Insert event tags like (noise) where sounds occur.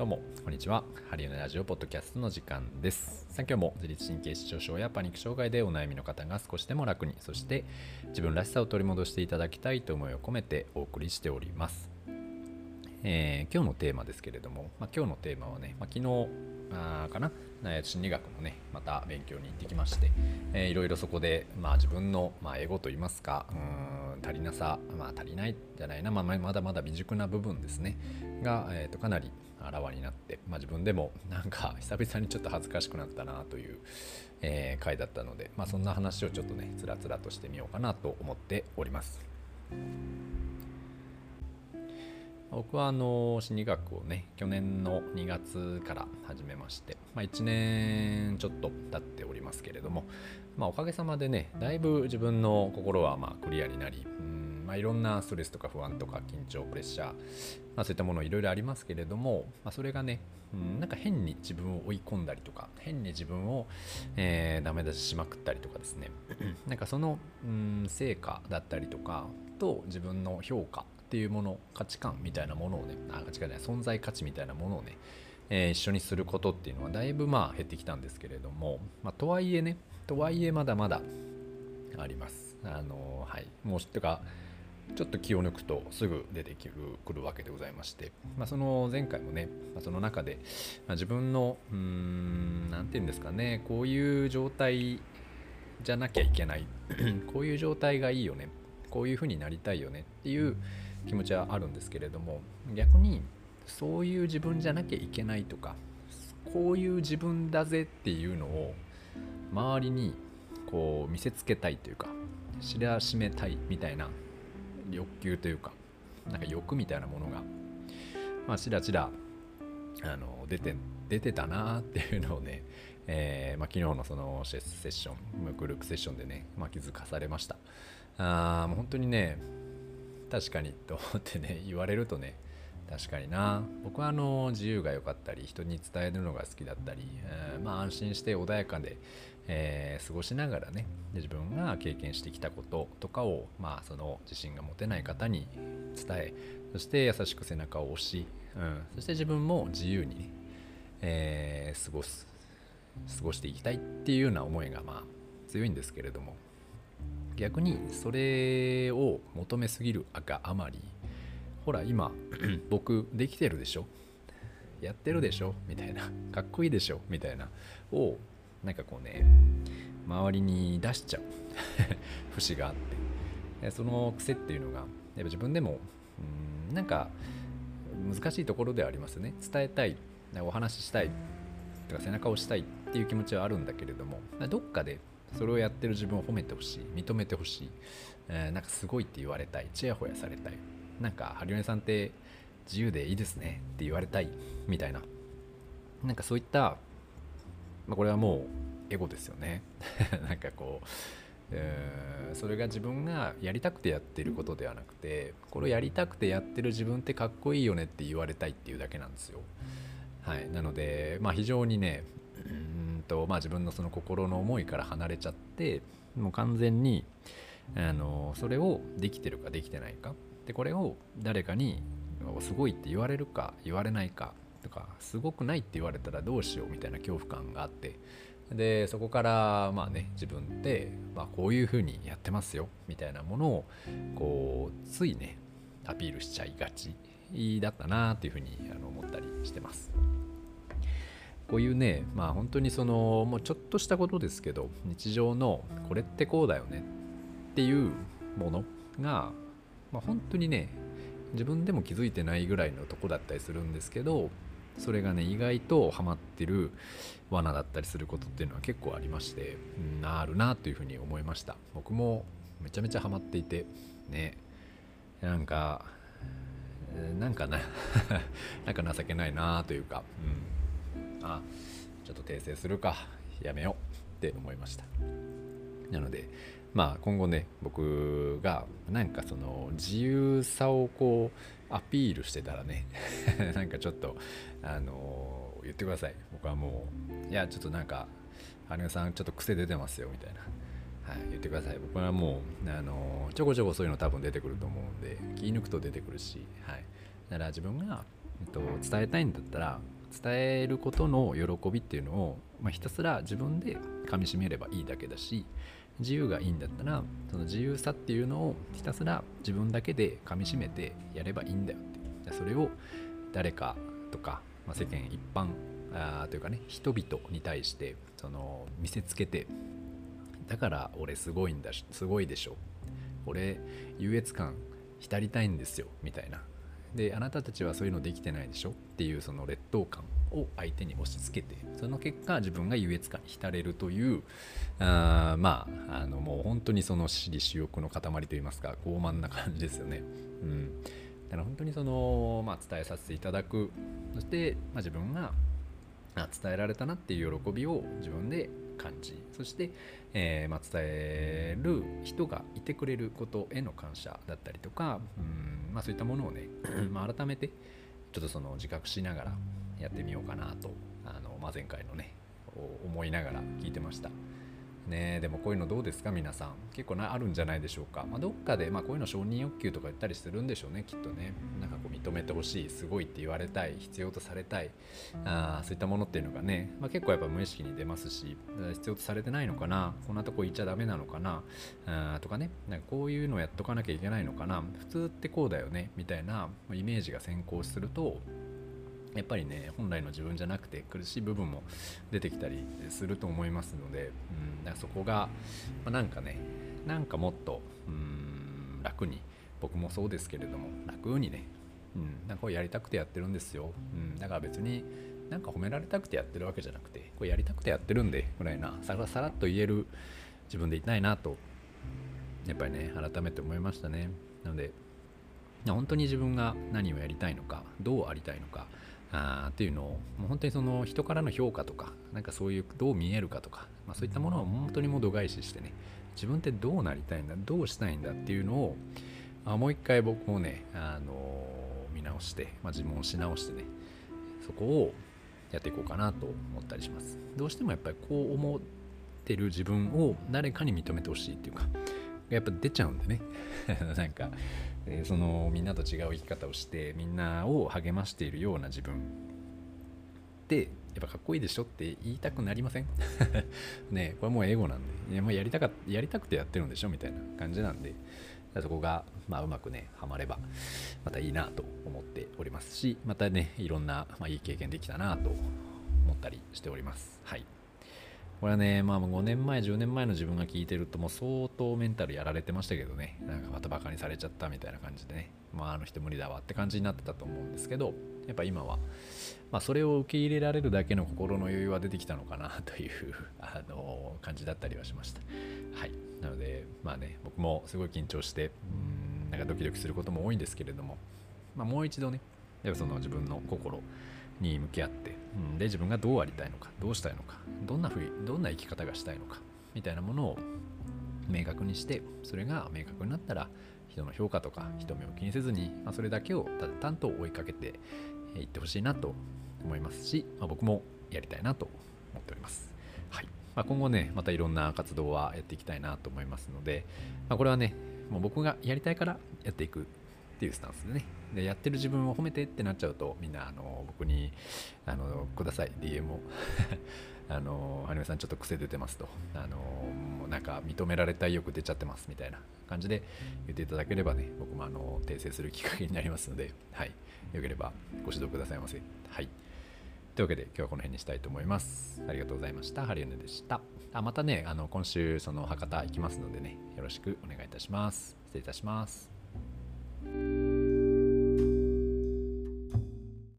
どうも、こんにちは。ハリウのラジオポッドキャストの時間です。さあ今日も自律神経失調症やパニック障害でお悩みの方が少しでも楽に、そして自分らしさを取り戻していただきたいと思いを込めてお送りしております。えー今日のテーマですけれども、まあ、今日のテーマはね、まあ、昨日あかな、心理学のね、また勉強に行ってきまして、えーいろいろそこで、まあ、自分の、まあ、エゴといいますか、うん足りなさ、まあ、足りないじゃないな、まあ、まだまだ未熟な部分ですね、が、えーとかなりあらわになって、まあ、自分でもなんか久々にちょっと恥ずかしくなったなという、えー回だったので、まあ、そんな話をちょっとねつらつらとしてみようかなと思っております。僕はあの心理学をね去年の2月から始めまして、まあ、1年ちょっと経っておりますけれども、まあ、おかげさまでねだいぶ自分の心はまクリアになりうん、まあ、いろんなストレスとか不安とか緊張プレッシャー、まあ、そういったものいろいろありますけれども、ま、それがね、うん、なんか変に自分を追い込んだりとか変に自分を、えーダメ出ししまくったりとかですね。(clears throat) なんかその、うん、成果だったりとかと自分の評価っていうもの価値観みたいなものをねあ価値観じゃない存在価値みたいなものをね、えー一緒にすることっていうのはだいぶまあ減ってきたんですけれども、まあ、とはいえねとはいえまだまだあります。あのはい。もうてかちょっと気を抜くとすぐ出てくるくるわけでございまして、まあ、その前回もね、まあ、その中で、まあ、自分のうーん何て言うんですかねこういう状態じゃなきゃいけない。(clears throat) こういう状態がいいよね。こういう風になりたいよねっていう気持ちはあるんですけれども逆にそういう自分じゃなきゃいけないとかこういう自分だぜっていうのを周りにこう見せつけたいというか知らしめたいみたいな欲求というかなんか欲みたいなものがまあちらちらあの出て出てたなっていうのをね、えーまあ、昨日のそのセッショングループセッションでね、まあ、気づかされました。あもう本当にね確かにと思ってね (laughs) 言われるとね確かにな。僕はあの自由が良かったり人に伝えるのが好きだったり、えーまあ安心して穏やかで、えー過ごしながらね自分が経験してきたこととかをまあその自信が持てない方に伝えそして優しく背中を押し、うん、そして自分も自由にね、えー過ごす過ごしていきたいっていうような思いがまあ強いんですけれども。逆にそれを求めすぎるがあまりほら今 (clears throat) 僕できてるでしょ？やってるでしょ？みたいな。(laughs) かっこいいでしょ？みたいな。をなんかこうね周りに出しちゃう。(laughs) 節があって。その癖っていうのがやっぱ自分でもうんなんか難しいところではありますね。伝えたい。お話ししたい。とか背中を押したいっていう気持ちはあるんだけれどもどっかでそれをやってる自分を褒めてほしい認めてほしい、えーなんかすごいって言われたい。ちやほやされたい。なんかハリオネさんって自由でいいですね。って言われたい。みたいな。なんかそういった、まあ、これはもうエゴですよね。(laughs) なんかこうえーそれが自分がやりたくてやってることではなくてこれをやりたくてやってる自分ってかっこいいよねって言われたいっていうだけなんですよ。はい、なので、まあ、非常にねうんと、まあ、自分のその心の思いから離れちゃってもう完全にあのそれをできてるかできてないかでこれを誰かにすごいって言われるか言われないかとかすごくないって言われたらどうしようみたいな恐怖感があってでそこからまあね自分って、まあ、こういうふうにやってますよみたいなものをこうついねアピールしちゃいがちだったなっていうふうにあの思ったりしてます。こういうねまあ本当にそのもうちょっとしたことですけど日常のこれってこうだよねっていうものが、まあ、本当にね自分でも気づいてないぐらいのとこだったりするんですけどそれがね意外とハマってる罠だったりすることっていうのは結構ありまして、うん、あるなというふうに思いました。僕もめちゃめちゃハマっていてね。なんかなんかな (laughs) なんか情けないなというか、うん、あちょっと訂正するか。やめようって思いました。なのでまあ今後ね僕がなんかその自由さをこうアピールしてたらね (laughs) なんかちょっとあの言ってください。僕はもういやちょっとなんか羽生さんちょっと癖出てますよみたいな。はい、言ってください。僕はもうあのちょこちょこそういうの多分出てくると思うんで気抜くと出てくるし、はい、だから自分がえっと、伝えたいんだったら伝えることの喜びっていうのを、まあ、ひたすら自分でかみしめればいいだけだし自由がいいんだったらその自由さっていうのをひたすら自分だけでかみしめてやればいいんだよって。それを誰かとか、まあ、世間一般あというかね人々に対してその見せつけてだから俺すごいんだしすごいでしょ。俺優越感浸りたいんですよみたいな。であなたたちはそういうのできてないでしょ？っていうその劣等感を相手に押し付けてその結果自分が優越感に浸れるというあまああのもう本当にその私利私欲の塊といいますか傲慢な感じですよね。うん。だから本当にその、まあ、伝えさせていただく。そして、まあ、自分が伝えられたなっていう喜びを自分で感じそして、えー、まあ、伝える人がいてくれることへの感謝だったりとかうん、まあ、そういったものをね、(clears throat) まあ、改めてちょっとその自覚しながらやってみようかなとあの、まあ、前回のね思いながら聞いてました。ね。でもこういうのどうですか？皆さん。結構なあるんじゃないでしょうか、まあ、どっかで、まあ、こういうの承認欲求とか言ったりするんでしょうね。きっとね。なんかこう認めてほしいすごいって言われたい必要とされたい。あそういったものっていうのがね、まあ、結構やっぱ無意識に出ますし必要とされてないのかな。こんなとこ行っちゃダメなのかな。あとかね。なんかこういうのをやっとかなきゃいけないのかな。普通ってこうだよね。みたいなイメージが先行するとやっぱりね本来の自分じゃなくて苦しい部分も出てきたりすると思いますので、うん、だからそこが、まあ、なんかねなんかもっとうん楽に僕もそうですけれども楽にね、うん、なんかこうやりたくてやってるんですよ、うん、だから別になんか褒められたくてやってるわけじゃなくてこれやりたくてやってるんでぐらいなさらさらっと言える自分でいたいなとやっぱりね改めて思いましたね。なので本当に自分が何をやりたいのかどうありたいのかあっていうのをもう本当にその人からの評価とかなんかそういうどう見えるかとか、まあ、そういったものを本当にもう度外視してね自分ってどうなりたいんだどうしたいんだっていうのをあもう一回僕もね、あのー、見直して、まあ、自問し直してねそこをやっていこうかなと思ったりします。どうしてもやっぱりこう思ってる自分を誰かに認めてほしいっていうかやっぱ出ちゃうんでね。(laughs) なんかえー、そのみんなと違う生き方をしてみんなを励ましているような自分ってやっぱかっこいいでしょって言いたくなりません？(laughs) ねこれもうエゴなんで。いやもうやりたかやりたくてやってるんでしょみたいな感じなんで。そこが、まあ、うまくねハマればまたいいなと思っておりますしまたねいろんな、まあ、いい経験できたなと思ったりしております。はい。これはね、まあ5年前、10年前の自分が聞いてるともう相当メンタルやられてましたけどね、なんかまたバカにされちゃったみたいな感じでね、まああの人無理だわって感じになってたと思うんですけど、やっぱ今は、まあそれを受け入れられるだけの心の余裕は出てきたのかなという (laughs) あの感じだったりはしました。はい。なので、まあね、僕もすごい緊張して、うん、なんかドキドキすることも多いんですけれども、まあもう一度ね、やっぱその自分の心、に向き合って、うん、で自分がどうありたいのかどうしたいのかどんなふうどんな生き方がしたいのかみたいなものを明確にしてそれが明確になったら人の評価とか人目を気にせずに、まあ、それだけをただ単と追いかけていってほしいなと思いますし、まあ、僕もやりたいなと思っております。はいまあ、今後ねまたいろんな活動はやっていきたいなと思いますので、まあ、これはねもう僕がやりたいからやっていくっていうスタンスでね。でやってる自分を褒めてってなっちゃうとみんなあの僕にあのください。DM を。(laughs) あのはじめさんちょっと癖出てますと。あのもうなんか認められたい欲出ちゃってますみたいな感じで言っていただければね僕もあの訂正するきっかけになりますのではい。よければご指導くださいませ。はい。というわけで今日はこの辺にしたいと思います。ありがとうございました。ハリウネでした。あまたねあの今週その博多行きますのでねよろしくお願いいたします。失礼いたします。Música